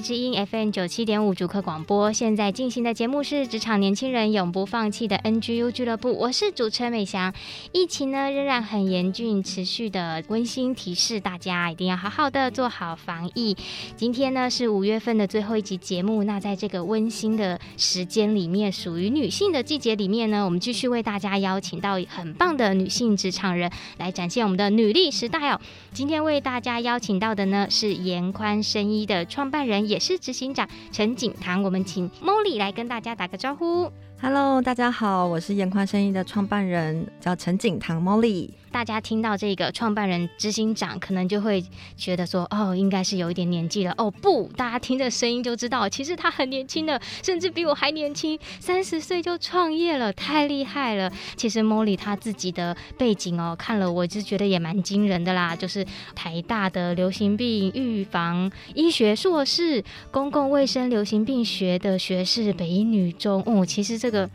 之音 FM 九七点五主客广播，现在进行的节目是职场年轻人永不放弃的 NGU 俱乐部，我是主持人美翔。疫情呢仍然很严峻，持续的温馨提示大家一定要好好的做好防疫。今天呢是五月份的最后一集节目，那在这个温馨的时间里面，属于女性的季节里面呢，我们继续为大家邀请到很棒的女性职场人来展现我们的女力时代哦。今天为大家邀请到的呢是严宽生医的。创办人也是执行长陈景堂，我们请 Molly 来跟大家打个招呼。Hello，大家好，我是眼宽生意的创办人，叫陈景堂 Molly。大家听到这个创办人、执行长，可能就会觉得说，哦，应该是有一点年纪了。哦，不，大家听这声音就知道，其实他很年轻的，甚至比我还年轻，三十岁就创业了，太厉害了。其实 Molly 他自己的背景哦，看了我就觉得也蛮惊人的啦，就是台大的流行病预防医学硕士，公共卫生流行病学的学士，北一女中。哦，其实这个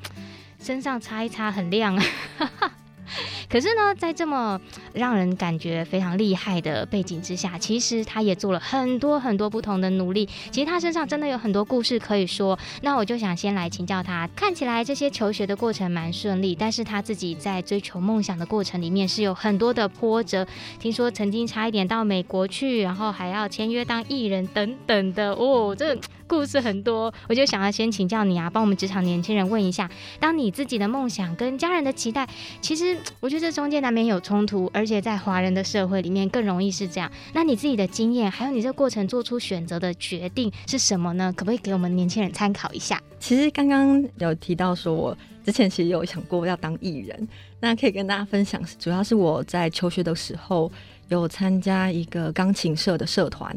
身上擦一擦很亮啊。可是呢，在这么让人感觉非常厉害的背景之下，其实他也做了很多很多不同的努力。其实他身上真的有很多故事可以说。那我就想先来请教他，看起来这些求学的过程蛮顺利，但是他自己在追求梦想的过程里面是有很多的波折。听说曾经差一点到美国去，然后还要签约当艺人等等的哦，这。故事很多，我就想要先请教你啊，帮我们职场年轻人问一下：当你自己的梦想跟家人的期待，其实我觉得这中间难免有冲突，而且在华人的社会里面更容易是这样。那你自己的经验，还有你这个过程做出选择的决定是什么呢？可不可以给我们年轻人参考一下？其实刚刚有提到说，我之前其实有想过要当艺人，那可以跟大家分享，主要是我在求学的时候有参加一个钢琴社的社团。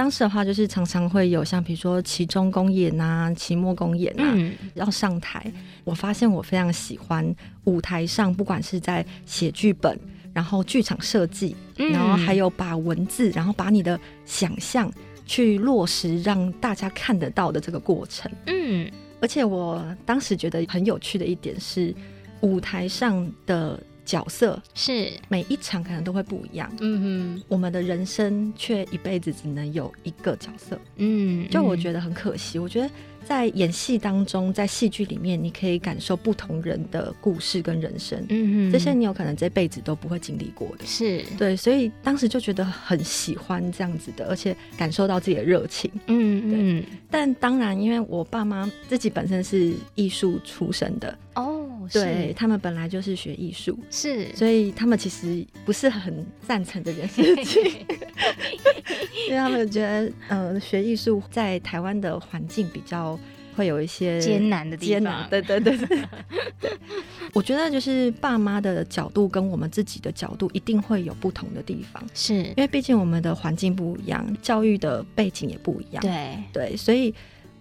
当时的话，就是常常会有像比如说期中公演呐、期末公演呐、啊，嗯、要上台。我发现我非常喜欢舞台上，不管是在写剧本，然后剧场设计，嗯、然后还有把文字，然后把你的想象去落实，让大家看得到的这个过程。嗯，而且我当时觉得很有趣的一点是，舞台上的。角色是。每一场可能都会不一样，嗯哼，我们的人生却一辈子只能有一个角色，嗯，就我觉得很可惜，我觉得。在演戏当中，在戏剧里面，你可以感受不同人的故事跟人生，嗯嗯，这些你有可能这辈子都不会经历过的，是。对，所以当时就觉得很喜欢这样子的，而且感受到自己的热情，嗯嗯。但当然，因为我爸妈自己本身是艺术出身的，哦，对，他们本来就是学艺术，是，所以他们其实不是很赞成这件事情，因为他们觉得，呃，学艺术在台湾的环境比较。会有一些艰难的地方，对对对对。我觉得就是爸妈的角度跟我们自己的角度一定会有不同的地方，是因为毕竟我们的环境不一样，教育的背景也不一样，对对。所以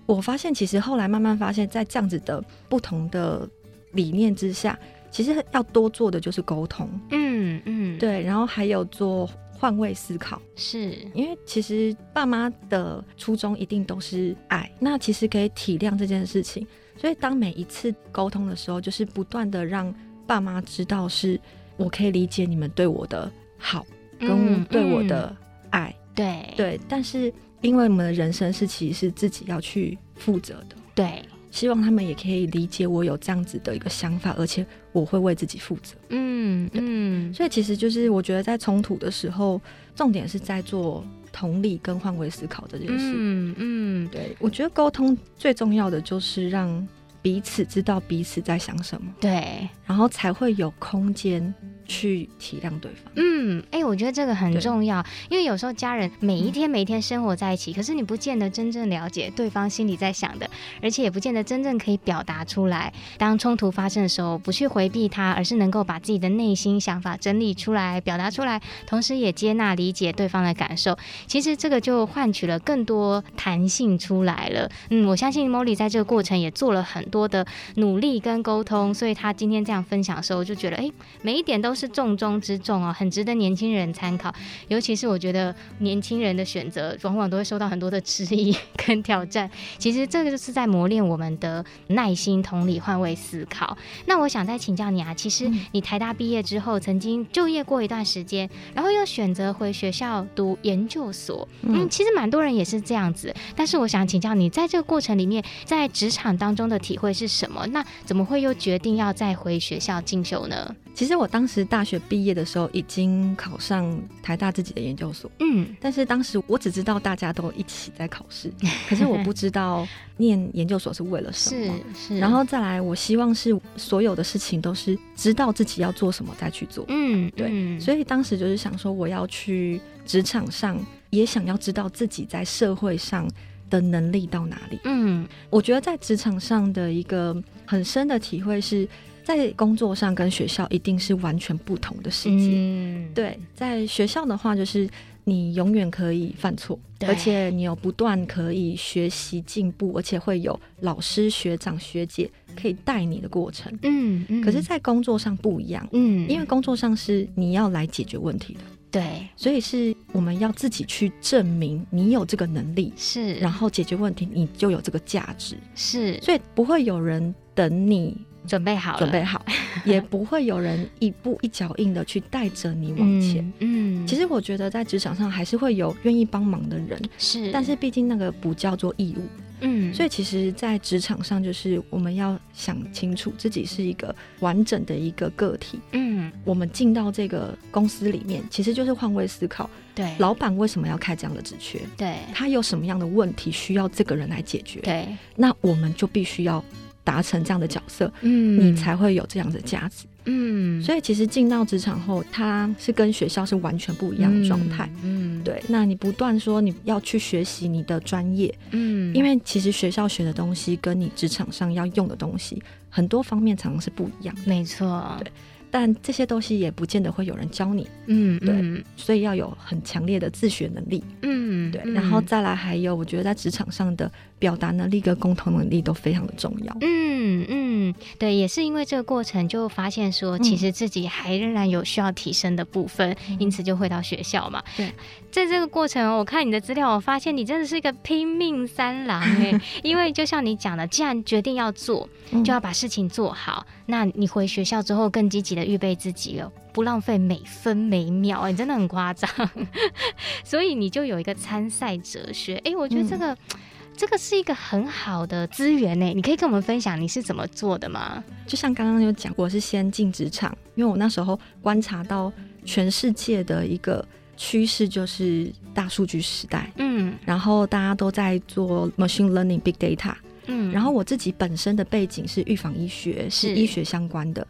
我发现，其实后来慢慢发现，在这样子的不同的理念之下，其实要多做的就是沟通，嗯嗯，对，然后还有做。换位思考，是因为其实爸妈的初衷一定都是爱，那其实可以体谅这件事情。所以当每一次沟通的时候，就是不断的让爸妈知道，是我可以理解你们对我的好，跟对我的爱，嗯嗯、对对。但是因为我们的人生是其实是自己要去负责的，对。希望他们也可以理解我有这样子的一个想法，而且我会为自己负责。嗯嗯，所以其实就是我觉得在冲突的时候，重点是在做同理跟换位思考这件事。嗯嗯，对，我觉得沟通最重要的就是让彼此知道彼此在想什么。对，然后才会有空间去体谅对方。嗯，哎、欸，我觉得这个很重要，因为有时候家人每一天每一天生活在一起，嗯、可是你不见得真正了解对方心里在想的，而且也不见得真正可以表达出来。当冲突发生的时候，不去回避它，而是能够把自己的内心想法整理出来，表达出来，同时也接纳理解对方的感受。其实这个就换取了更多弹性出来了。嗯，我相信 Molly 在这个过程也做了很多的努力跟沟通，所以她今天这样分享的时候，我就觉得，哎、欸，每一点都是重中之重哦，很值得年轻人参考。尤其是我觉得年轻人的选择，往往都会受到很多的质疑跟挑战。其实这个就是在磨练我们的耐心、同理、换位思考。那我想再请教你啊，其实你台大毕业之后，曾经就业过一段时间，然后又选择回学校读研究所。嗯，其实蛮多人也是这样子。但是我想请教你，在这个过程里面，在职场当中的体会是什么？那怎么会又决定要再回学校进修呢？其实我当时大学毕业的时候，已经考上台大自己的研究所。嗯，但是当时我只知道大家都一起在考试，可是我不知道念研究所是为了什么。是是。然后再来，我希望是所有的事情都是知道自己要做什么再去做。嗯，对。嗯，所以当时就是想说，我要去职场上，也想要知道自己在社会上的能力到哪里。嗯，我觉得在职场上的一个很深的体会是。在工作上跟学校一定是完全不同的世界。嗯，对，在学校的话，就是你永远可以犯错，而且你有不断可以学习进步，而且会有老师、学长、学姐可以带你的过程。嗯嗯。可是，在工作上不一样。嗯，因为工作上是你要来解决问题的。对，所以是我们要自己去证明你有这个能力，是，然后解决问题，你就有这个价值。是，所以不会有人等你。准备好了，准备好，也不会有人一步一脚印的去带着你往前。嗯，嗯，其实我觉得在职场上还是会有愿意帮忙的人，是，但是毕竟那个不叫做义务。嗯，所以其实，在职场上，就是我们要想清楚自己是一个完整的一个个体。嗯，我们进到这个公司里面，其实就是换位思考。对，老板为什么要开这样的职缺？对，他有什么样的问题需要这个人来解决？对，那我们就必须要。达成这样的角色，嗯，你才会有这样的价值，嗯。所以其实进到职场后，它是跟学校是完全不一样的状态，嗯，对。那你不断说你要去学习你的专业，嗯，因为其实学校学的东西跟你职场上要用的东西，很多方面常常是不一样，没错，对。但这些东西也不见得会有人教你，嗯，对，嗯、所以要有很强烈的自学能力，嗯，对，然后再来还有，我觉得在职场上的表达能力跟沟通能力都非常的重要，嗯嗯，对，也是因为这个过程就发现说，其实自己还仍然有需要提升的部分，嗯、因此就回到学校嘛，对，在这个过程，我看你的资料，我发现你真的是一个拼命三郎哎，因为就像你讲的，既然决定要做，就要把事情做好，嗯、那你回学校之后更积极的。预备自己了，不浪费每分每秒，哎，真的很夸张。所以你就有一个参赛哲学，哎，我觉得这个、嗯、这个是一个很好的资源呢。你可以跟我们分享你是怎么做的吗？就像刚刚有讲，我是先进职场，因为我那时候观察到全世界的一个趋势就是大数据时代，嗯，然后大家都在做 machine learning、big data，嗯，然后我自己本身的背景是预防医学，是医学相关的。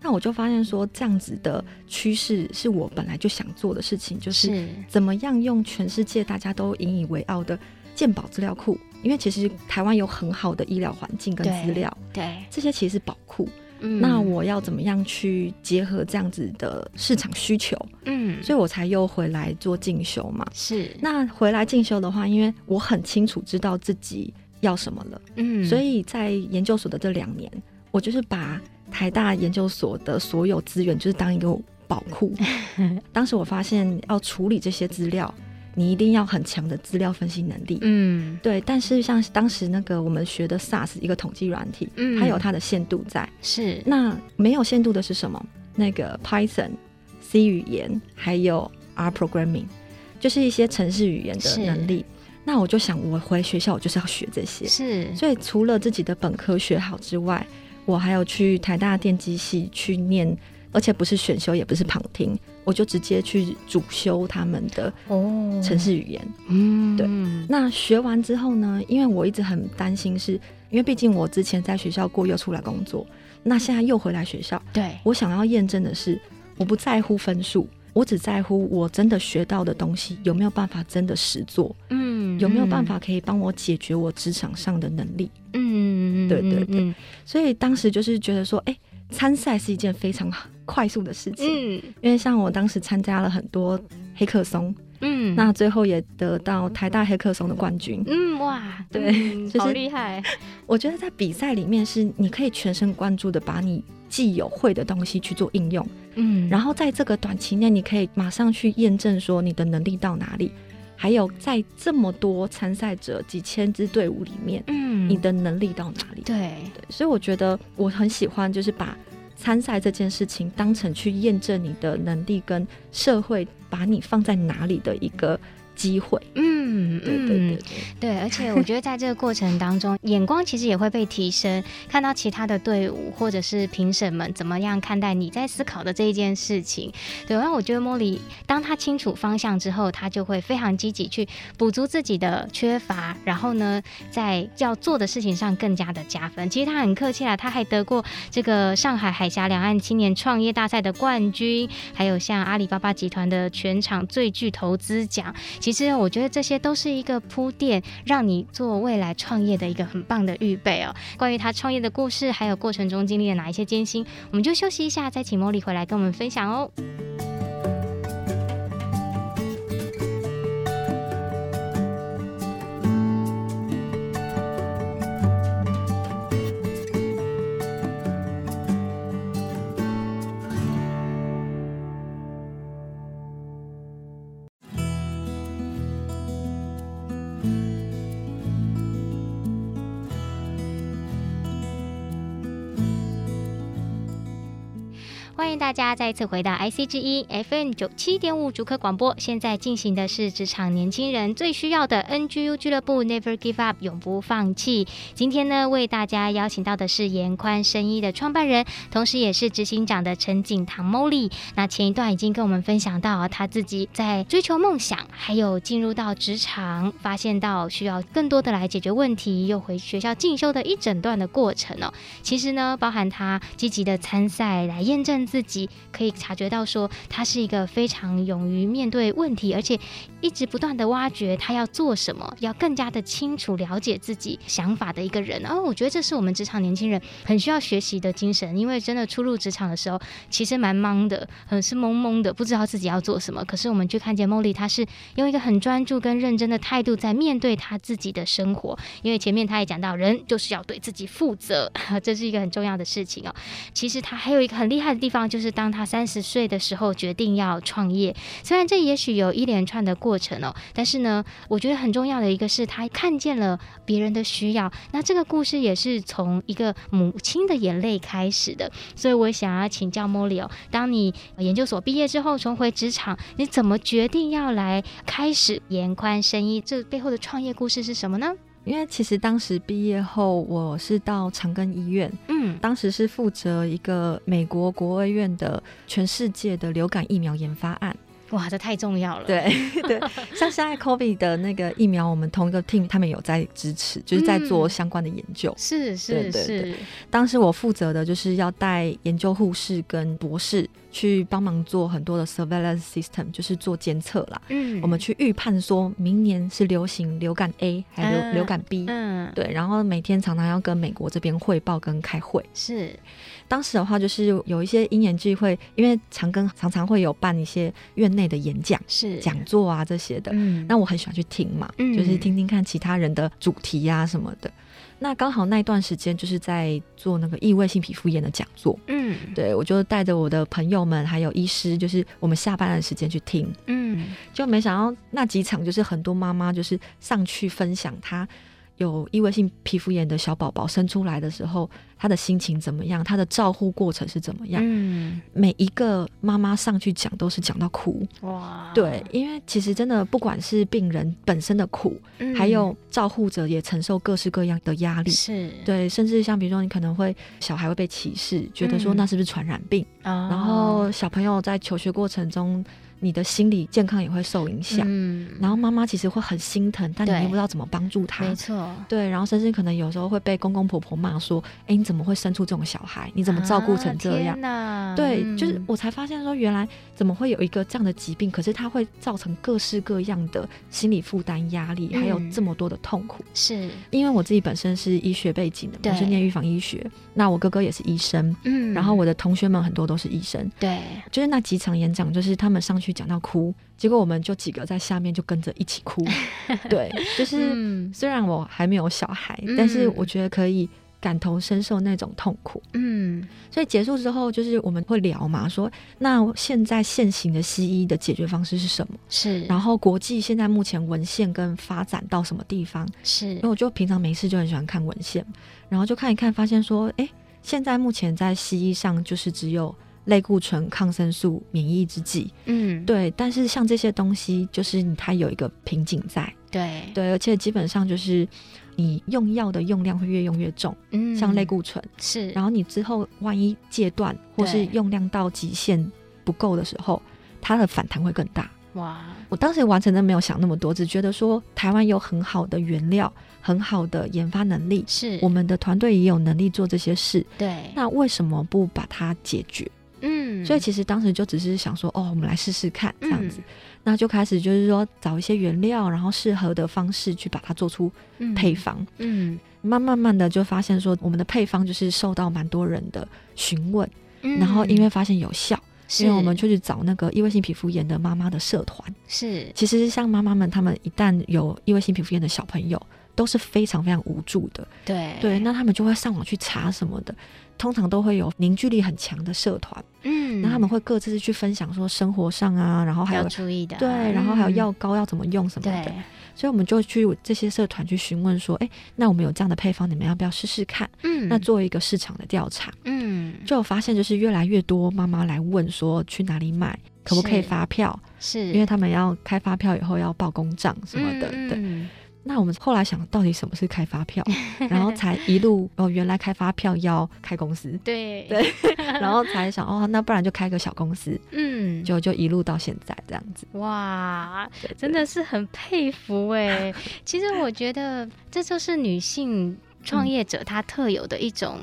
那我就发现说，这样子的趋势是我本来就想做的事情，就是怎么样用全世界大家都引以为傲的健保资料库，因为其实台湾有很好的医疗环境跟资料，对，对，这些其实是宝库。嗯，那我要怎么样去结合这样子的市场需求？嗯，所以我才又回来做进修嘛。是，那回来进修的话，因为我很清楚知道自己要什么了，嗯，所以在研究所的这两年，我就是把。台大研究所的所有资源就是当一个宝库。当时我发现要处理这些资料，你一定要很强的资料分析能力。嗯，对。但是像当时那个我们学的 SAS 一个统计软体，嗯，它有它的限度在。是。那没有限度的是什么？那个 Python、C 语言还有 R programming，就是一些程式语言的能力。那我就想，我回学校我就是要学这些。是。所以除了自己的本科学好之外，我还有去台大电机系去念，而且不是选修，也不是旁听，我就直接去主修他们的哦城市语言。嗯，对。那学完之后呢？因为我一直很担心是，是因为毕竟我之前在学校过，又出来工作，那现在又回来学校。对，我想要验证的是，我不在乎分数，我只在乎我真的学到的东西有没有办法真的实做，嗯，有没有办法可以帮我解决我职场上的能力，嗯，对对对，所以当时就是觉得说，哎、欸，参赛是一件非常快速的事情，嗯，因为像我当时参加了很多黑客松。嗯，那最后也得到台大黑客松的冠军。嗯，哇，对，嗯、就是、好厉害。我觉得在比赛里面，是你可以全神贯注的把你既有会的东西去做应用。嗯，然后在这个短期内，你可以马上去验证说你的能力到哪里，还有在这么多参赛者几千支队伍里面，嗯，你的能力到哪里？对对，所以我觉得我很喜欢，就是把。参赛这件事情当成去验证你的能力跟社会把你放在哪里的一个机会，嗯，对对对对，对，而且我觉得在这个过程当中，眼光其实也会被提升，看到其他的队伍或者是评审们怎么样看待你在思考的这一件事情，对，然后我觉得茉莉当他清楚方向之后，他就会非常积极去补足自己的缺乏，然后呢，在要做的事情上更加的加分。其实他很客气啦，他还得过这个上海海峡两岸青年创业大赛的冠军，还有像阿里巴巴集团的全场最具投资奖。其实我觉得这些都是一个铺垫，让你做未来创业的一个很棒的预备哦。关于他创业的故事，还有过程中经历了哪一些艰辛，我们就休息一下，再请茉莉回来跟我们分享哦。迎大家再次回到 IC 之一 FM 九七点五主客广播。现在进行的是职场年轻人最需要的 NGU 俱乐部，Never Give Up，永不放弃。今天呢，为大家邀请到的是严宽生医的创办人，同时也是执行长的陈景棠 Molly。那前一段已经跟我们分享到他自己在追求梦想，还有进入到职场，发现到需要更多的来解决问题，又回学校进修的一整段的过程哦。其实呢，包含他积极的参赛来验证。自可以察觉到，说他是一个非常勇于面对问题，而且一直不断的挖掘他要做什么，要更加的清楚了解自己想法的一个人。然后我觉得这是我们职场年轻人很需要学习的精神，因为真的初入职场的时候，其实蛮懵的，很是懵懵的，不知道自己要做什么。可是我们去看见 Molly，他是用一个很专注跟认真的态度在面对他自己的生活。因为前面他也讲到，人就是要对自己负责，这是一个很重要的事情哦。其实他还有一个很厉害的地方。就是当他三十岁的时候决定要创业，虽然这也许有一连串的过程哦，但是呢，我觉得很重要的一个是他看见了别人的需要。那这个故事也是从一个母亲的眼泪开始的，所以我想要请教莫莉哦，当你研究所毕业之后重回职场，你怎么决定要来开始延宽生意？这背后的创业故事是什么呢？因为其实当时毕业后，我是到长庚医院，嗯，当时是负责一个美国国卫院的全世界的流感疫苗研发案。哇，这太重要了！对 对，像现在 COVID 的那个疫苗，我们同一个 team 他们有在支持，就是在做相关的研究。嗯、是是是。当时我负责的就是要带研究护士跟博士去帮忙做很多的 surveillance system，就是做监测啦。嗯。我们去预判说明年是流行流感 A 还是流流感 B？嗯。对，然后每天常常要跟美国这边汇报跟开会。是。当时的话，就是有一些因缘聚会，因为长庚常常会有办一些院内的演讲、是讲座啊这些的，嗯，那我很喜欢去听嘛，嗯，就是听听看其他人的主题啊什么的。那刚好那段时间就是在做那个异位性皮肤炎的讲座，嗯，对，我就带着我的朋友们还有医师，就是我们下班的时间去听，嗯，就没想到那几场就是很多妈妈就是上去分享她。有异位性皮肤炎的小宝宝生出来的时候，他的心情怎么样？他的照护过程是怎么样？嗯，每一个妈妈上去讲都是讲到哭哇！对，因为其实真的不管是病人本身的苦，嗯，还有照护者也承受各式各样的压力，是对，甚至像比如说你可能会小孩会被歧视，觉得说那是不是传染病？嗯，然后小朋友在求学过程中。你的心理健康也会受影响。嗯，然后妈妈其实会很心疼，但你又不知道怎么帮助她。没错，对，然后甚至可能有时候会被公公婆婆骂说：“哎，你怎么会生出这种小孩？你怎么照顾成这样？”啊、对，就是我才发现说，原来怎么会有一个这样的疾病？可是它会造成各式各样的心理负担、压力，还有这么多的痛苦。是因为我自己本身是医学背景的，我是念预防医学，那我哥哥也是医生，嗯，然后我的同学们很多都是医生，对，就是那几场演讲，就是他们上去讲到哭，结果我们就几个在下面就跟着一起哭，对，就是虽然我还没有小孩，但是我觉得可以。感同身受那种痛苦，嗯，所以结束之后，就是我们会聊嘛，说那现在现行的西医的解决方式是什么？是，然后国际现在目前文献跟发展到什么地方？是，因为我就平常没事就很喜欢看文献，然后就看一看，发现说，哎，现在目前在西医上就是只有类固醇、抗生素、免疫制剂，嗯，对，但是像这些东西，就是它有一个瓶颈在，对，对，而且基本上就是。你用药的用量会越用越重，嗯，像类固醇是，然后你之后万一戒断或是用量到极限不够的时候，它的反弹会更大。哇！我当时完全都没有想那么多，只觉得说台湾有很好的原料，很好的研发能力，是我们的团队也有能力做这些事。对，那为什么不把它解决？嗯，所以其实当时就只是想说，哦，我们来试试看这样子，嗯、那就开始就是说找一些原料，然后适合的方式去把它做出配方。嗯，嗯慢慢慢的就发现说，我们的配方就是受到蛮多人的询问，嗯、然后因为发现有效，是因为我们就去找那个异位性皮肤炎的妈妈的社团。是，其实像妈妈们，她们一旦有异位性皮肤炎的小朋友，都是非常非常无助的。对。对，那他们就会上网去查什么的。通常都会有凝聚力很强的社团，嗯，那他们会各自去分享说生活上啊，然后还有要注意的，对，然后还有药膏要怎么用什么的，嗯、所以我们就去这些社团去询问说，哎，那我们有这样的配方，你们要不要试试看？嗯，那做一个市场的调查，嗯，就有发现就是越来越多妈妈来问说去哪里买，可不可以发票？是，因为他们要开发票以后要报公账什么的，嗯、对。那我们后来想到底什么是开发票，然后才一路哦，原来开发票要开公司，对 对，然后才想哦，那不然就开个小公司，嗯，就就一路到现在这样子。哇，真的是很佩服哎！其实我觉得这就是女性创业者她特有的一种。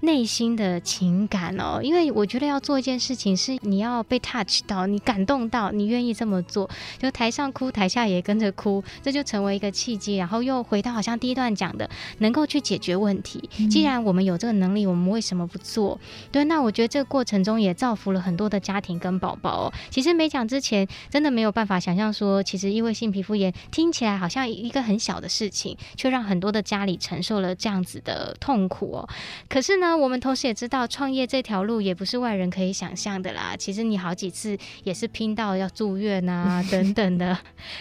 内心的情感哦，因为我觉得要做一件事情，是你要被 touch 到，你感动到，你愿意这么做，就台上哭，台下也跟着哭，这就成为一个契机。然后又回到好像第一段讲的，能够去解决问题。既然我们有这个能力，我们为什么不做？对，那我觉得这个过程中也造福了很多的家庭跟宝宝哦。其实没讲之前，真的没有办法想象说，其实异位性皮肤炎听起来好像一个很小的事情，却让很多的家里承受了这样子的痛苦哦。可是呢，我们同时也知道，创业这条路也不是外人可以想象的啦。其实你好几次也是拼到要住院啊，等等的。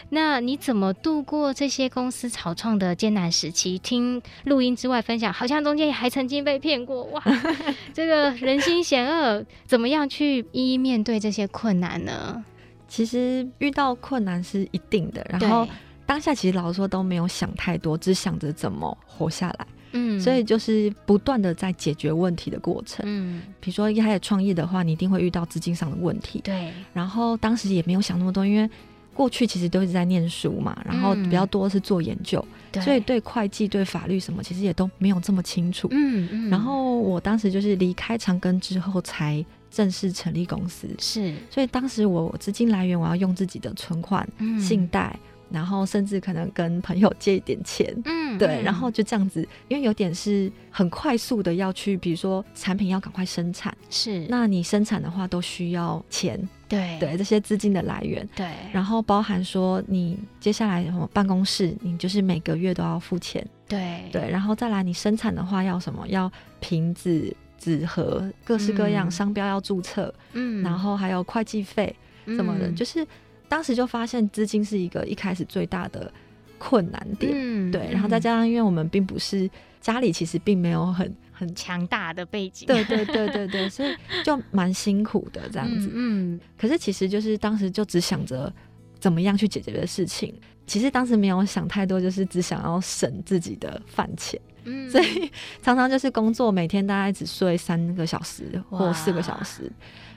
那你怎么度过这些公司草创的艰难时期？听录音之外分享，好像中间也还曾经被骗过哇！这个人心险恶，怎么样去一一面对这些困难呢？其实遇到困难是一定的，然后当下其实老实说都没有想太多，只想着怎么活下来。嗯，所以就是不断的在解决问题的过程。嗯，比如说一开始创业的话，你一定会遇到资金上的问题。对。然后当时也没有想那么多，因为过去其实都一直在念书嘛，然后比较多是做研究，嗯、所以对会计、对法律什么，其实也都没有这么清楚。嗯嗯。然后我当时就是离开长庚之后，才正式成立公司。是。所以当时我资金来源，我要用自己的存款、嗯、信贷。然后甚至可能跟朋友借一点钱，嗯，对，然后就这样子，因为有点是很快速的要去，比如说产品要赶快生产，是，那你生产的话都需要钱，对，对，这些资金的来源，对，然后包含说你接下来什么办公室，你就是每个月都要付钱，对，对，然后再来你生产的话要什么，要瓶子、纸盒，各式各样、嗯、商标要注册，嗯，然后还有会计费什么的，嗯、就是。当时就发现资金是一个一开始最大的困难点，嗯、对，然后再加上因为我们并不是家里其实并没有很很强大的背景，对对对对对，所以就蛮辛苦的这样子，嗯，嗯，可是其实就是当时就只想着怎么样去解决的事情，其实当时没有想太多，就是只想要省自己的饭钱，嗯，所以常常就是工作每天大概只睡三个小时或四个小时，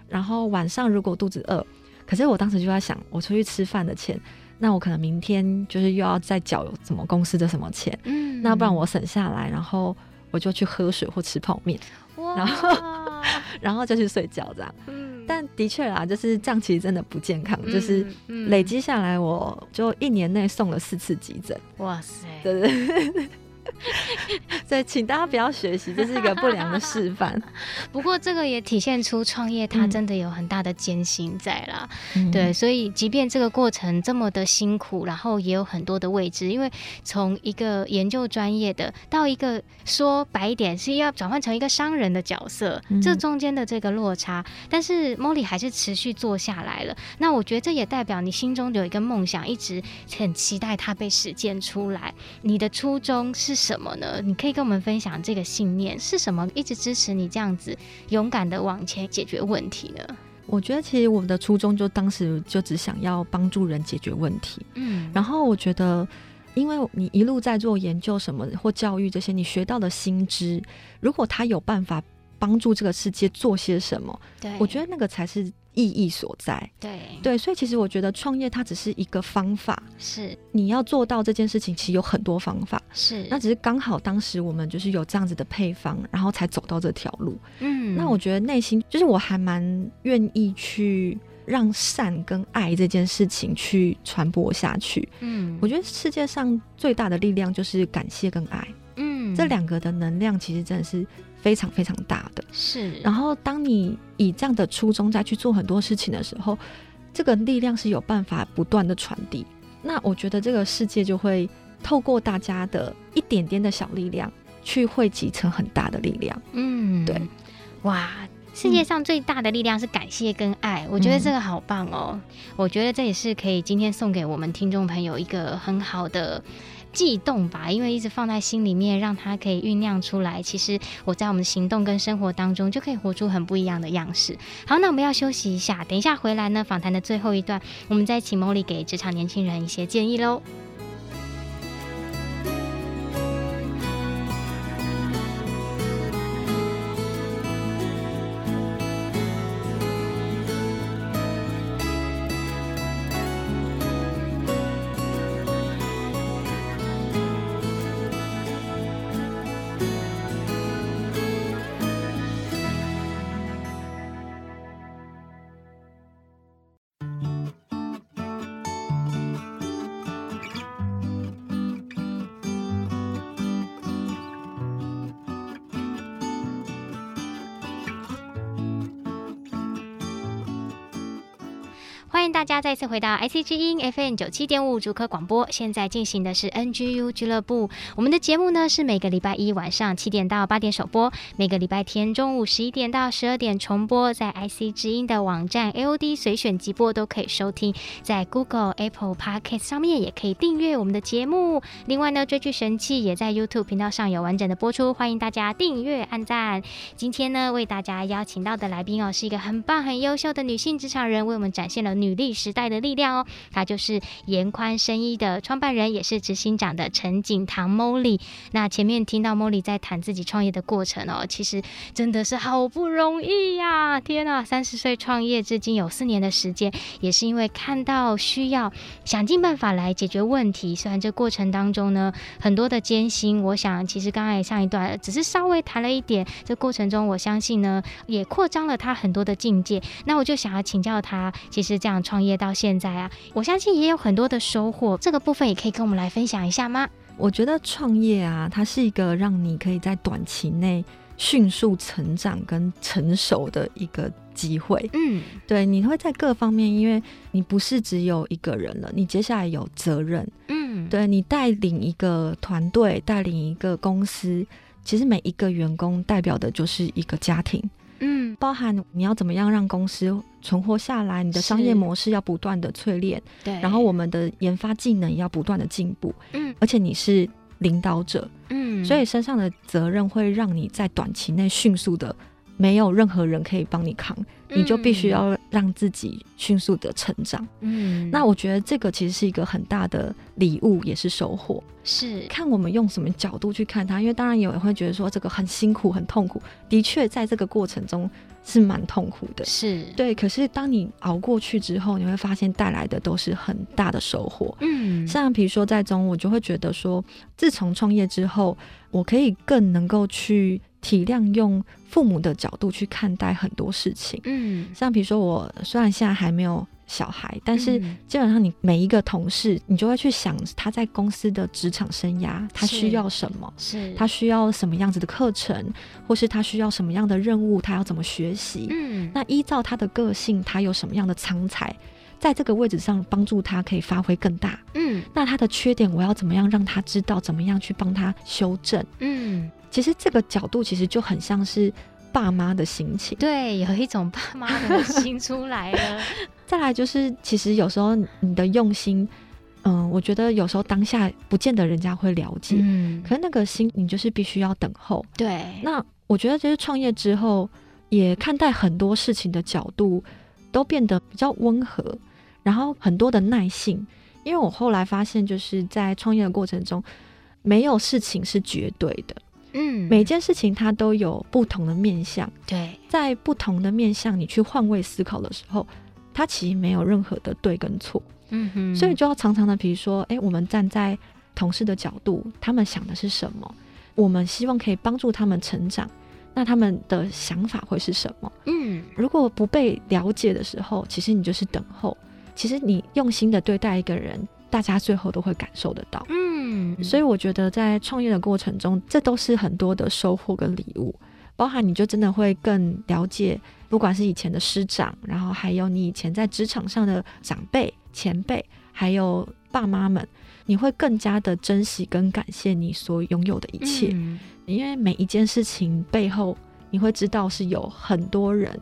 然后晚上如果肚子饿。可是我当时就在想，我出去吃饭的钱，那我可能明天就是又要再缴什么公司的什么钱，嗯，那不然我省下来，然后我就去喝水或吃泡面，哇然后 然后就去睡觉这样。嗯，但的确啊，就是这样，其实真的不健康，嗯、就是累积下来，我就一年内送了四次急诊。哇塞，对对对。所以，请大家不要学习，这是一个不良的示范。不过，这个也体现出创业它真的有很大的艰辛在啦。嗯、对，所以即便这个过程这么的辛苦，然后也有很多的未知，因为从一个研究专业的到一个说白一点是要转换成一个商人的角色，嗯、这中间的这个落差，但是 Molly 还是持续做下来了。那我觉得这也代表你心中有一个梦想，一直很期待它被实践出来。你的初衷是什么呢？你可以跟我们分享这个信念是什么，一直支持你这样子勇敢的往前解决问题呢？我觉得其实我们的初衷就当时就只想要帮助人解决问题。嗯，然后我觉得，因为你一路在做研究什么或教育这些，你学到的新知，如果他有办法帮助这个世界做些什么，对，我觉得那个才是。意义所在，对对，所以其实我觉得创业它只是一个方法，是你要做到这件事情，其实有很多方法，是那只是刚好当时我们就是有这样子的配方，然后才走到这条路。嗯，那我觉得内心就是我还蛮愿意去让善跟爱这件事情去传播下去。嗯，我觉得世界上最大的力量就是感谢跟爱。嗯，这两个的能量其实真的是。非常非常大的，是。然后，当你以这样的初衷再去做很多事情的时候，这个力量是有办法不断的传递。那我觉得这个世界就会透过大家的一点点的小力量，去汇集成很大的力量。嗯，对。哇，世界上最大的力量是感谢跟爱，嗯、我觉得这个好棒哦。我觉得这也是可以今天送给我们听众朋友一个很好的。悸动吧，因为一直放在心里面，让它可以酝酿出来。其实我在我们的行动跟生活当中，就可以活出很不一样的样式。好，那我们要休息一下，等一下回来呢，访谈的最后一段，我们再请 Molly 给职场年轻人一些建议喽。欢迎大家再次回到 IC 之音 FM 九七点五竹科广播。现在进行的是 NGU 俱乐部。我们的节目呢是每个礼拜一晚上七点到八点首播，每个礼拜天中午十一点到十二点重播。在 IC 之音的网站 AOD 随选即播都可以收听，在 Google、Apple Podcast 上面也可以订阅我们的节目。另外呢，追剧神器也在 YouTube 频道上有完整的播出，欢迎大家订阅按赞。今天呢，为大家邀请到的来宾哦，是一个很棒很优秀的女性职场人，为我们展现了女。女力时代的力量哦，她就是严宽生医的创办人，也是执行长的陈景棠 Molly。那前面听到 Molly 在谈自己创业的过程哦，其实真的是好不容易呀！天呐，三十岁创业，至今有四年的时间，也是因为看到需要，想尽办法来解决问题。虽然这过程当中呢，很多的艰辛，我想其实刚才上一段只是稍微谈了一点，这过程中我相信呢，也扩张了他很多的境界。那我就想要请教他，其实这样。创业到现在啊，我相信也有很多的收获。这个部分也可以跟我们来分享一下吗？我觉得创业啊，它是一个让你可以在短期内迅速成长跟成熟的一个机会。嗯，对，你会在各方面，因为你不是只有一个人了，你接下来有责任。嗯，对，你带领一个团队，带领一个公司，其实每一个员工代表的就是一个家庭。嗯，包含你要怎么样让公司存活下来，你的商业模式要不断的淬炼，对，然后我们的研发技能也要不断的进步，嗯，而且你是领导者，嗯，所以身上的责任会让你在短期内迅速的没有任何人可以帮你扛，你就必须要让自己迅速的成长。嗯，那我觉得这个其实是一个很大的礼物，也是收获。是看我们用什么角度去看它，因为当然有人会觉得说这个很辛苦、很痛苦。的确，在这个过程中是蛮痛苦的。是对，可是当你熬过去之后，你会发现带来的都是很大的收获。嗯，像比如说在中，我就会觉得说，自从创业之后，我可以更能够去。体谅用父母的角度去看待很多事情，嗯，像比如说我虽然现在还没有小孩，但是基本上你每一个同事，你就会去想他在公司的职场生涯，他需要什么，是。他需要什么样子的课程，或是他需要什么样的任务，他要怎么学习，嗯，那依照他的个性，他有什么样的长才，在这个位置上帮助他可以发挥更大，嗯，那他的缺点，我要怎么样让他知道，怎么样去帮他修正，嗯。其实这个角度其实就很像是爸妈的心情，对，有一种爸妈的心出来了。再来就是，其实有时候你的用心，嗯、呃，我觉得有时候当下不见得人家会了解，嗯，可是那个心你就是必须要等候。对，那我觉得就是创业之后，也看待很多事情的角度都变得比较温和，然后很多的耐性，因为我后来发现，就是在创业的过程中，没有事情是绝对的。嗯，每件事情它都有不同的面向，对，在不同的面向你去换位思考的时候，它其实没有任何的对跟错，嗯哼，所以就要常常的，比如说，哎，我们站在同事的角度，他们想的是什么？我们希望可以帮助他们成长，那他们的想法会是什么？嗯，如果不被了解的时候，其实你就是等候，其实你用心的对待一个人。大家最后都会感受得到，嗯，所以我觉得在创业的过程中，这都是很多的收获跟礼物，包含你就真的会更了解，不管是以前的师长，然后还有你以前在职场上的长辈、前辈，还有爸妈们，你会更加的珍惜跟感谢你所拥有的一切，嗯，因为每一件事情背后，你会知道是有很多人。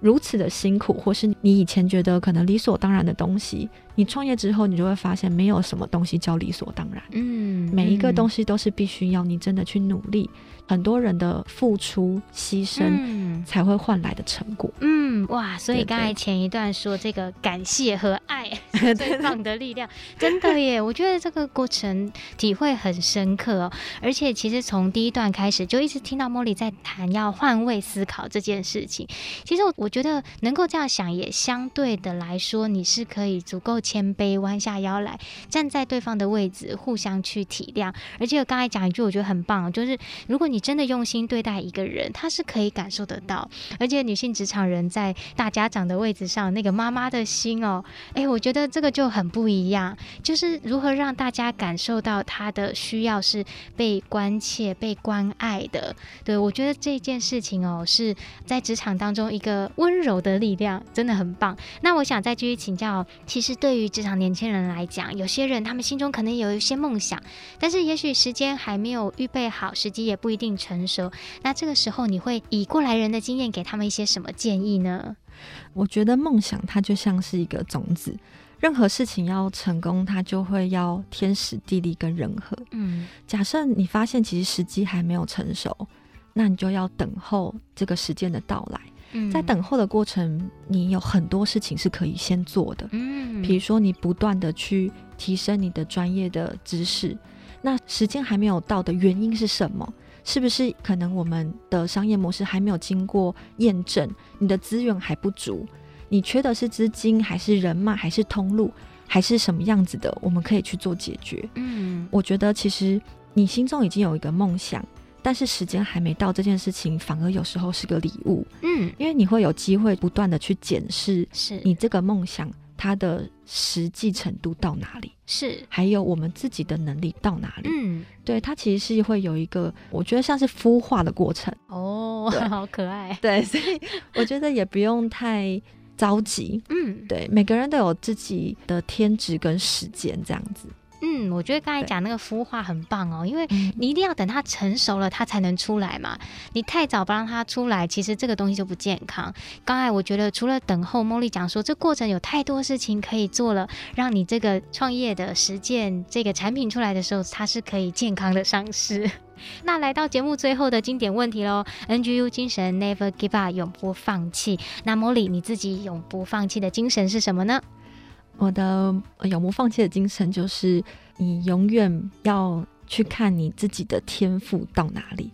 如此的辛苦，或是你以前觉得可能理所当然的东西，你创业之后，你就会发现没有什么东西叫理所当然。嗯，每一个东西都是必须要你真的去努力。很多人的付出牺牲，才会换来的成果。嗯，哇！所以刚才前一段说这个感谢和爱 是最棒的力量，真的耶！我觉得这个过程体会很深刻哦。而且其实从第一段开始就一直听到茉莉在谈要换位思考这件事情。其实我我觉得能够这样想，也相对的来说，你是可以足够谦卑，弯下腰来，站在对方的位置，互相去体谅。而且我刚才讲一句，我觉得很棒，就是如果你真的用心对待一个人，他是可以感受得到。而且女性职场人在大家长的位置上，那个妈妈的心哦，哎，我觉得这个就很不一样。就是如何让大家感受到他的需要是被关切、被关爱的。对，我觉得这件事情哦，是在职场当中一个温柔的力量，真的很棒。那我想再继续请教，其实对于职场年轻人来讲，有些人他们心中可能有一些梦想，但是也许时间还没有预备好，时机也不一定。成熟，那这个时候你会以过来人的经验给他们一些什么建议呢？我觉得梦想它就像是一个种子，任何事情要成功，它就会要天时地利跟人和。嗯，假设你发现其实时机还没有成熟，那你就要等候这个时间的到来。嗯，在等候的过程，你有很多事情是可以先做的。嗯，比如说你不断的去提升你的专业的知识，那时间还没有到的原因是什么？是不是可能我们的商业模式还没有经过验证？你的资源还不足，你缺的是资金，还是人脉，还是通路，还是什么样子的？我们可以去做解决。嗯，我觉得其实你心中已经有一个梦想，但是时间还没到，这件事情反而有时候是个礼物。嗯，因为你会有机会不断的去检视，是你这个梦想。它的实际程度到哪里？是，还有我们自己的能力到哪里？嗯，对，它其实是会有一个，我觉得像是孵化的过程。哦，好可爱。对，所以我觉得也不用太着急。嗯，对，每个人都有自己的天职跟时间这样子。嗯，我觉得刚才讲那个孵化很棒哦，因为你一定要等它成熟了，它才能出来嘛。你太早不让它出来，其实这个东西就不健康。刚才我觉得除了等候，茉莉讲说这过程有太多事情可以做了，让你这个创业的实践这个产品出来的时候，它是可以健康的上市。那来到节目最后的经典问题喽，NGU 精神 Never Give Up，永不放弃。那茉莉你自己永不放弃的精神是什么呢？我的永不放弃的精神就是，你永远要去看你自己的天赋到哪里。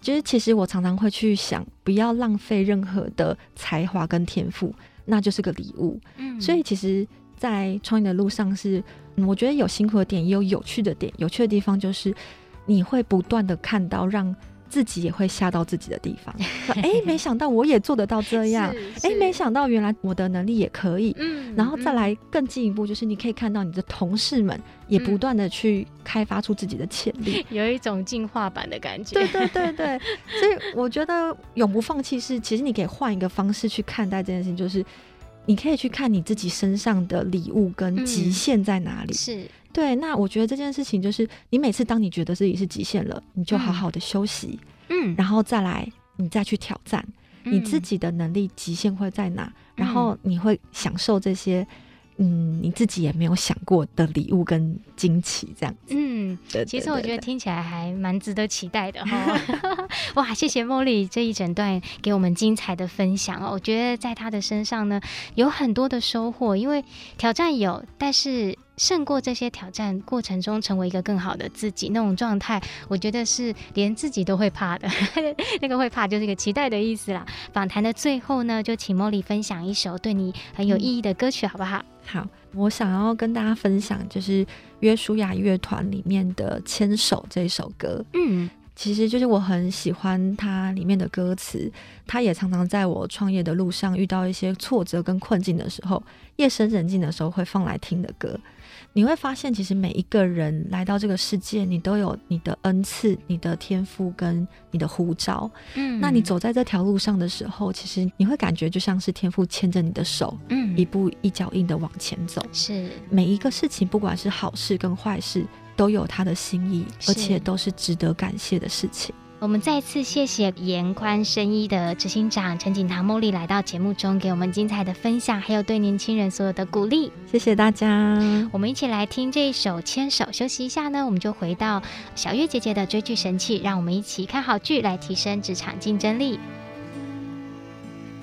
就是其实我常常会去想，不要浪费任何的才华跟天赋，那就是个礼物。嗯，所以其实，在创业的路上是，嗯，我觉得有辛苦的点，也有有趣的点。有趣的地方就是。你会不断的看到，让自己也会吓到自己的地方。哎、欸，没想到我也做得到这样。哎、欸，没想到原来我的能力也可以。嗯，然后再来更进一步，就是你可以看到你的同事们也不断的去开发出自己的潜力，有一种进化版的感觉。对对对对，所以我觉得永不放弃是，其实你可以换一个方式去看待这件事情，就是你可以去看你自己身上的礼物跟极限在哪里。嗯、是。对，那我觉得这件事情就是，你每次当你觉得自己是极限了，你就好好的休息，嗯，然后再来，你再去挑战，嗯、你自己的能力极限会在哪，嗯、然后你会享受这些。嗯，你自己也没有想过的礼物跟惊奇，这样子。嗯，其实我觉得听起来还蛮值得期待的 哈。哇，谢谢茉莉这一整段给我们精彩的分享哦。我觉得在她的身上呢，有很多的收获，因为挑战有，但是胜过这些挑战过程中，成为一个更好的自己那种状态，我觉得是连自己都会怕的。那个会怕就是一个期待的意思啦。访谈的最后呢，就请茉莉分享一首对你很有意义的歌曲，好不好？好，我想要跟大家分享，就是约书亚乐团里面的《牵手》这首歌。嗯，其实就是我很喜欢它里面的歌词，它也常常在我创业的路上遇到一些挫折跟困境的时候，夜深人静的时候会放来听的歌。你会发现，其实每一个人来到这个世界，你都有你的恩赐、你的天赋跟你的呼召。嗯，那你走在这条路上的时候，其实你会感觉就像是天赋牵着你的手，嗯，一步一脚印的往前走。是每一个事情，不管是好事跟坏事，都有他的心意，而且都是值得感谢的事情。我们再次谢谢延宽生医的执行长陈锦堂茉莉来到节目中，给我们精彩的分享，还有对年轻人所有的鼓励。谢谢大家，我们一起来听这一首《牵手》。休息一下呢，我们就回到小月姐姐的追剧神器，让我们一起看好剧，来提升职场竞争力。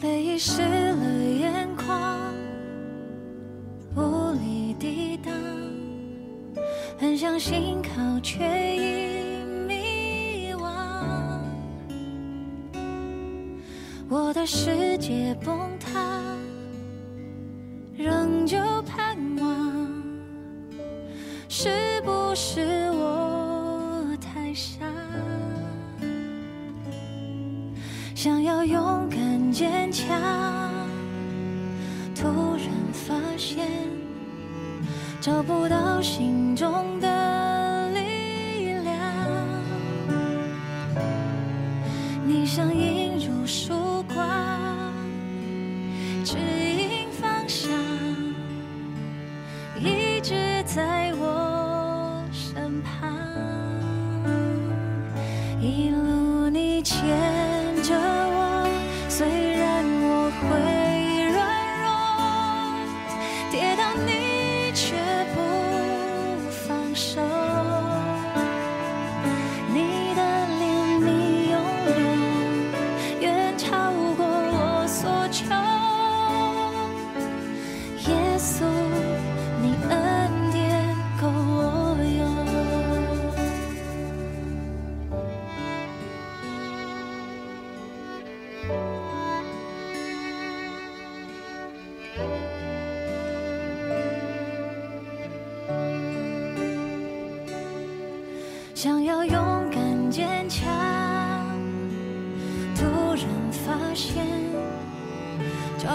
泪湿了眼眶，无力抵挡，很想信靠，却已。我的世界崩塌，仍旧盼望，是不是我太傻？想要勇敢坚强，突然发现找不到心中的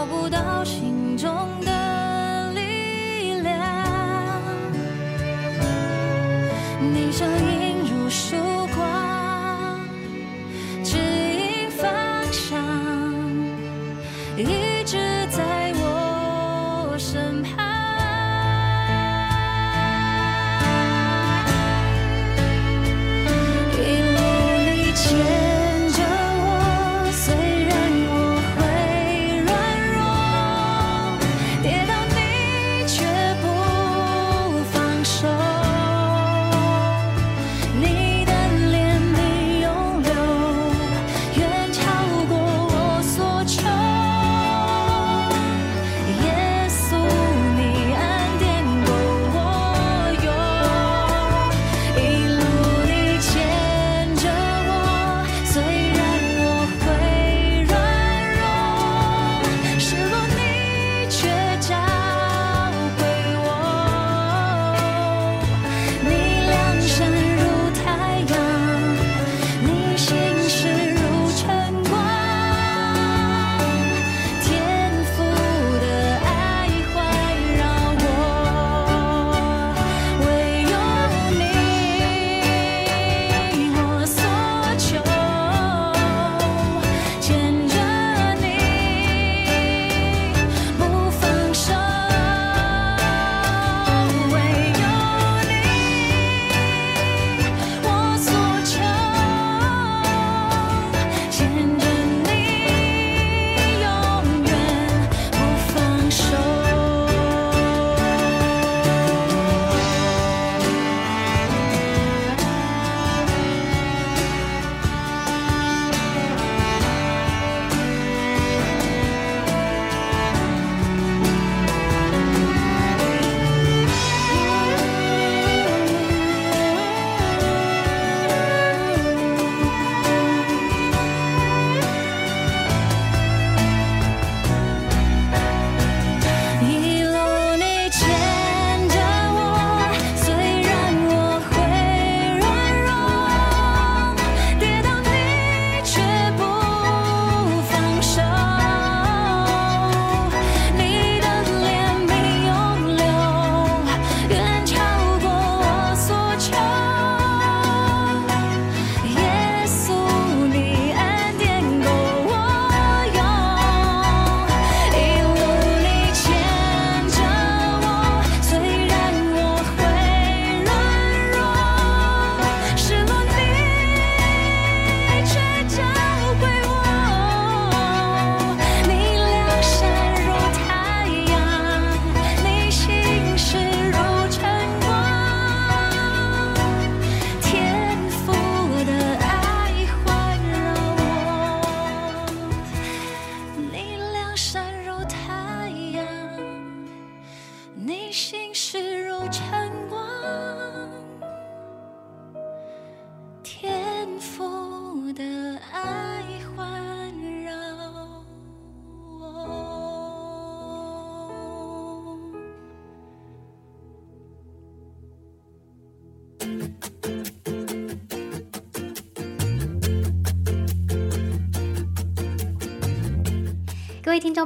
找不到心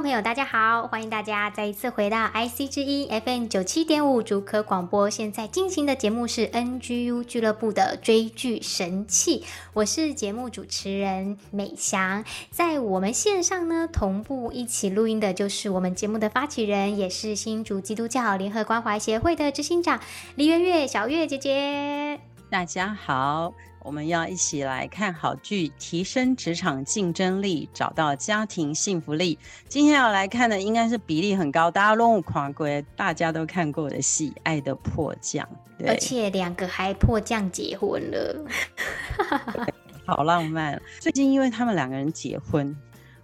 朋友，大家好！欢迎大家再一次回到 IC 之音 FM 九七点五竹科广播。现在进行的节目是 NGU 俱乐部的追剧神器，我是节目主持人美翔。在我们线上呢，同步一起录音的就是我们节目的发起人，也是新竹基督教联合关怀协会的执行长李元月小月姐姐。大家好。我们要一起来看好剧，提升职场竞争力，找到家庭幸福力。今天要来看的应该是比例很高，大家都跨过，大家都看过的戏《爱的迫降》，对，而且两个还迫降结婚了，好浪漫。最近因为他们两个人结婚。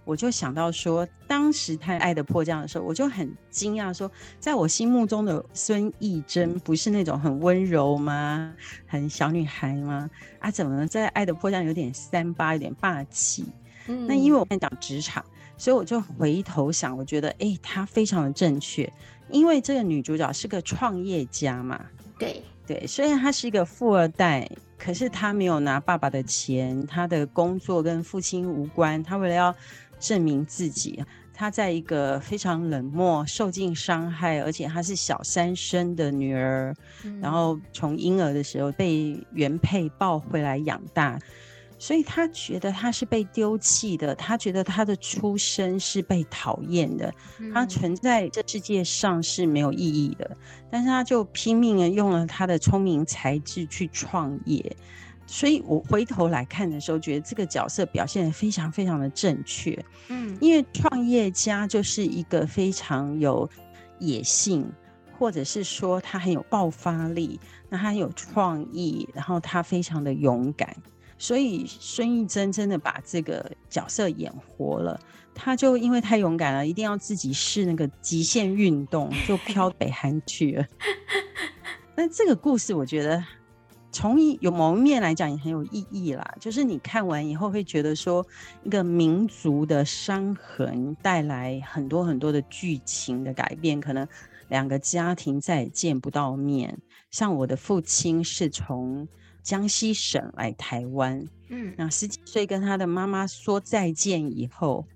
我就想到说，当时他爱的迫降的时候，我就很惊讶，说，在我心目中的孙艺珍不是那种很温柔吗？很小女孩吗？啊，怎么呢？在爱的迫降有点三八，有点霸气。嗯，那因为我在讲职场，所以我就回头想，我觉得，哎，她非常的正确，因为这个女主角是个创业家嘛。对对，虽然她是一个富二代，可是她没有拿爸爸的钱，她的工作跟父亲无关，她为了要证明自己，她在一个非常冷漠、受尽伤害，而且她是小三生的女儿，嗯、然后从婴儿的时候被原配抱回来养大，所以她觉得她是被丢弃的，她觉得她的出生是被讨厌的，她存在这世界上是没有意义的，但是她就拼命的用了她的聪明才智去创业。所以我回头来看的时候，觉得这个角色表现的非常非常的正确。嗯，因为创业家就是一个非常有野性，或者是说他很有爆发力，那他很有创意，然后他非常的勇敢，所以孙艺珍真的把这个角色演活了。他就因为太勇敢了，一定要自己试那个极限运动，就飘北韩去了。那这个故事，我觉得从有某一面来讲也很有意义啦。就是你看完以后会觉得说，一个民族的伤痕带来很多很多的剧情的改变，可能两个家庭再也见不到面。像我的父亲是从江西省来台湾，嗯，那十几岁跟他的妈妈说再见以后。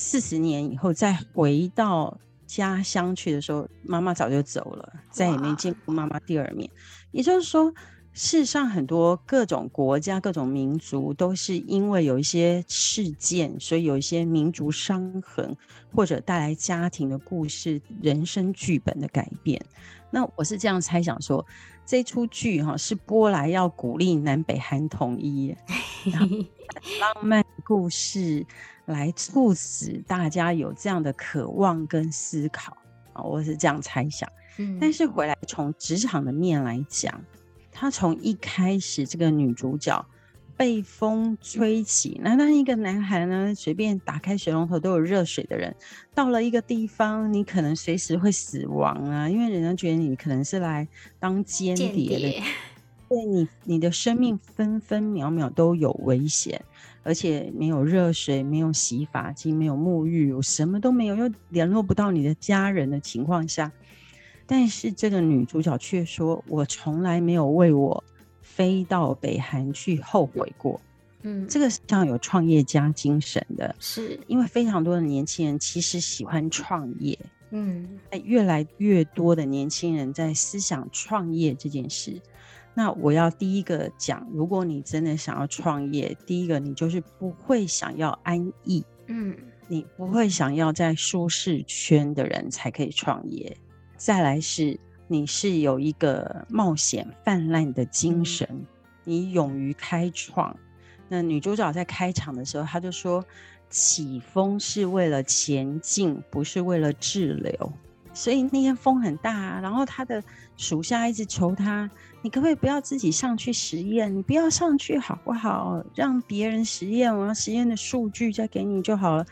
四十年以后再回到家乡去的时候，妈妈早就走了，再也没见过妈妈第二面。也就是说，世上很多各种国家、各种民族都是因为有一些事件，所以有一些民族伤痕，或者带来家庭的故事、人生剧本的改变。那我是这样猜想说，这出剧哈是波来要鼓励南北韩统一，浪漫故事。来促使大家有这样的渴望跟思考啊，我是这样猜想。嗯，但是回来从职场的面来讲，他从一开始这个女主角被风吹起，那当一个男孩呢，随便打开水龙头都有热水的人，到了一个地方，你可能随时会死亡啊，因为人家觉得你可能是来当间谍的，对你，你的生命分分秒秒都有危险。而且没有热水，没有洗发精，没有沐浴，我什么都没有，又联络不到你的家人的情况下，但是这个女主角却说：“我从来没有为我飞到北韩去后悔过。”嗯，这个是像有创业家精神的，是因为非常多的年轻人其实喜欢创业，嗯，越来越多的年轻人在思想创业这件事。那我要第一个讲，如果你真的想要创业，第一个你就是不会想要安逸，嗯，你不会想要在舒适圈的人才可以创业。再来是，你是有一个冒险泛滥的精神，你勇于开创。那女主角在开场的时候，她就说：“起风是为了前进，不是为了滞留。”所以那天风很大，然后他的属下一直求他：“你可不可以不要自己上去实验？你不要上去好不好？让别人实验，我要实验的数据再给你就好了。”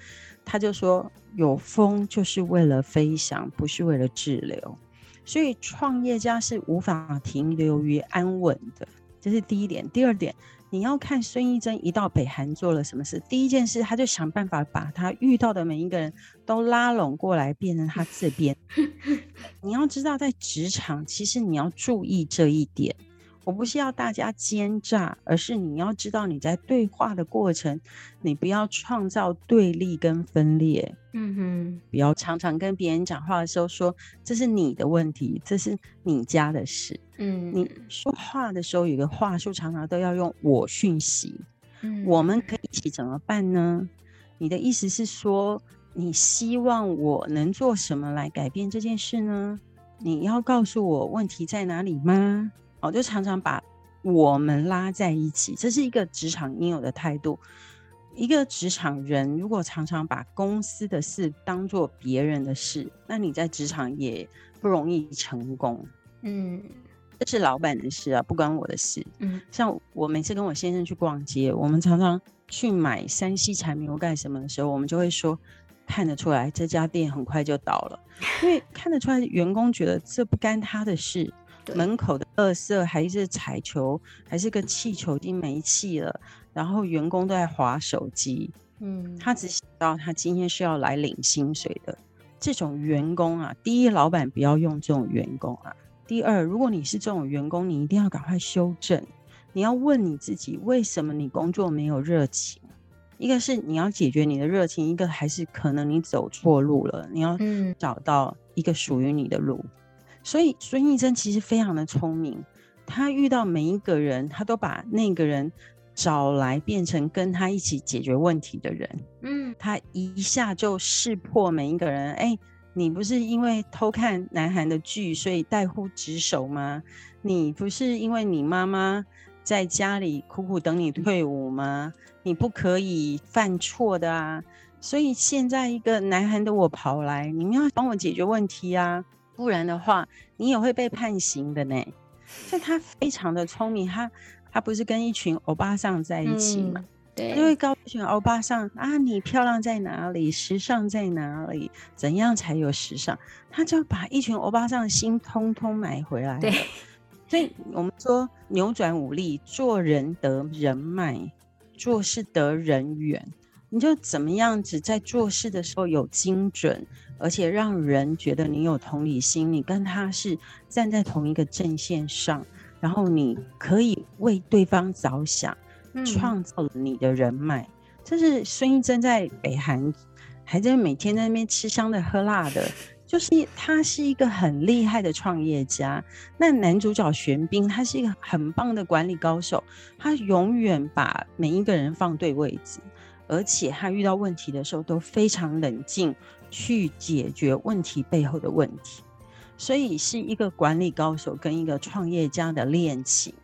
他就说：“有风就是为了飞翔，不是为了滞留。”所以创业家是无法停留于安稳的，这是第一点。第二点。你要看孙艺珍一到北韩做了什么事？第一件事，他就想办法把他遇到的每一个人都拉拢过来，变成他这边。你要知道，在职场，其实你要注意这一点。我不是要大家奸诈，而是你要知道你在对话的过程，你不要创造对立跟分裂。嗯哼，不要常常跟别人讲话的时候说，这是你的问题，这是你家的事。嗯，你说话的时候有个话术，常常都要用我讯息。嗯，我们可以一起怎么办呢？你的意思是说，你希望我能做什么来改变这件事呢？你要告诉我问题在哪里吗？我就常常把我们拉在一起，这是一个职场应有的态度。一个职场人如果常常把公司的事当做别人的事，那你在职场也不容易成功。嗯，这是老板的事啊，不关我的事。嗯，像我每次跟我先生去逛街，我们常常去买山西产品或干什么的时候，我们就会说，看得出来这家店很快就倒了，因为看得出来员工觉得这不干他的事。门口的垃圾还是彩球，还是个气球已经没气了，然后员工都在划手机。嗯，他只想到他今天是要来领薪水的这种员工啊。第一，老板不要用这种员工啊。第二，如果你是这种员工，你一定要赶快修正。你要问你自己，为什么你工作没有热情？一个是你要解决你的热情，一个还是可能你走错路了，你要找到一个属于你的路。所以孙艺珍其实非常的聪明，他遇到每一个人，他都把那个人找来变成跟他一起解决问题的人。嗯，他一下就识破每一个人。哎，你不是因为偷看南韩的剧，所以怠忽职守吗？你不是因为你妈妈在家里苦苦等你退伍吗？你不可以犯错的啊！所以现在一个南韩的我跑来，你们要帮我解决问题啊！不然的话你也会被判刑的呢。所以他非常的聪明，他他不是跟一群欧巴桑在一起嘛？嗯对，因为高群欧巴桑啊，你漂亮在哪里？时尚在哪里？怎样才有时尚？他就把一群欧巴桑的心通通买回来。对，所以我们说扭转武力，做人得人脉，做事得人缘。你就怎么样子在做事的时候有精准，而且让人觉得你有同理心，你跟他是站在同一个阵线上，然后你可以为对方着想。创造了你的人脉，这是孙艺珍在北韩，还在每天在那边吃香的喝辣的，就是他是一个很厉害的创业家。那男主角玄彬，他是一个很棒的管理高手，他永远把每一个人放对位置，而且他遇到问题的时候都非常冷静去解决问题背后的问题，所以是一个管理高手跟一个创业家的恋情。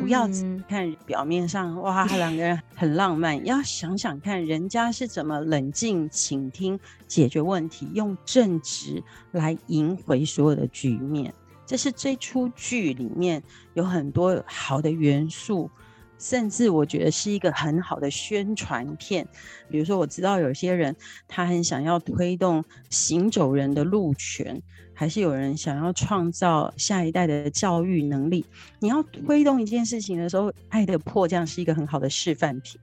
不要只看表面上，哇，两个人很浪漫。要想想看，人家是怎么冷静倾听、解决问题，用正直来赢回所有的局面。这是这出剧里面有很多好的元素，甚至我觉得是一个很好的宣传片。比如说，我知道有些人他很想要推动行走人的路权。还是有人想要创造下一代的教育能力。你要推动一件事情的时候，《爱的迫降》是一个很好的示范品。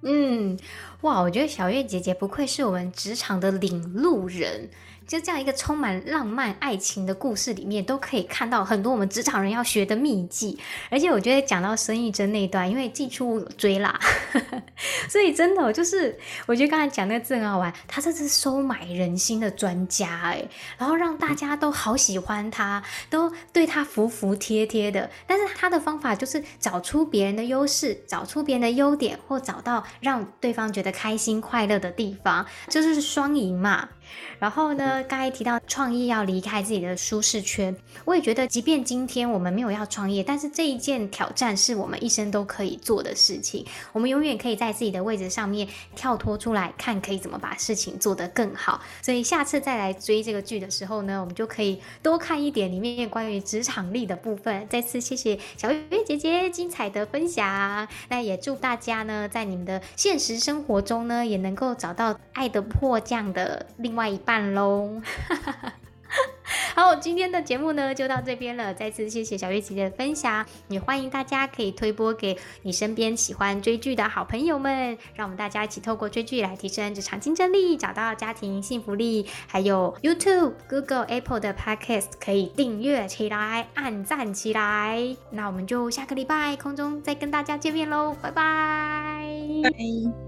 嗯，哇，我觉得小月姐姐不愧是我们职场的领路人。就这样一个充满浪漫爱情的故事里面，都可以看到很多我们职场人要学的秘技。而且我觉得讲到孙艺珍那一段，因为季初有追啦，所以真的就是我觉得刚才讲那个字很好玩，他这是收买人心的专家哎，然后让大家都好喜欢他，都对他服服帖帖的。但是他的方法就是找出别人的优势，找出别人的优点，或找到让对方觉得开心快乐的地方，就是双赢嘛。然后呢，刚才提到创业要离开自己的舒适圈，我也觉得，即便今天我们没有要创业，但是这一件挑战是我们一生都可以做的事情。我们永远可以在自己的位置上面跳脱出来，看可以怎么把事情做得更好。所以下次再来追这个剧的时候呢，我们就可以多看一点里面关于职场力的部分。再次谢谢小月月姐姐精彩的分享，那也祝大家呢，在你们的现实生活中呢，也能够找到爱的迫降的另外一半喽。好，今天的节目呢就到这边了。再次谢谢小月姐姐的分享，也欢迎大家可以推播给你身边喜欢追剧的好朋友们，让我们大家一起透过追剧来提升职场竞争力，找到家庭幸福力。还有 YouTube、Google、Apple 的 Podcast 可以订阅起来，按赞起来。那我们就下个礼拜空中再跟大家见面喽，拜拜。拜。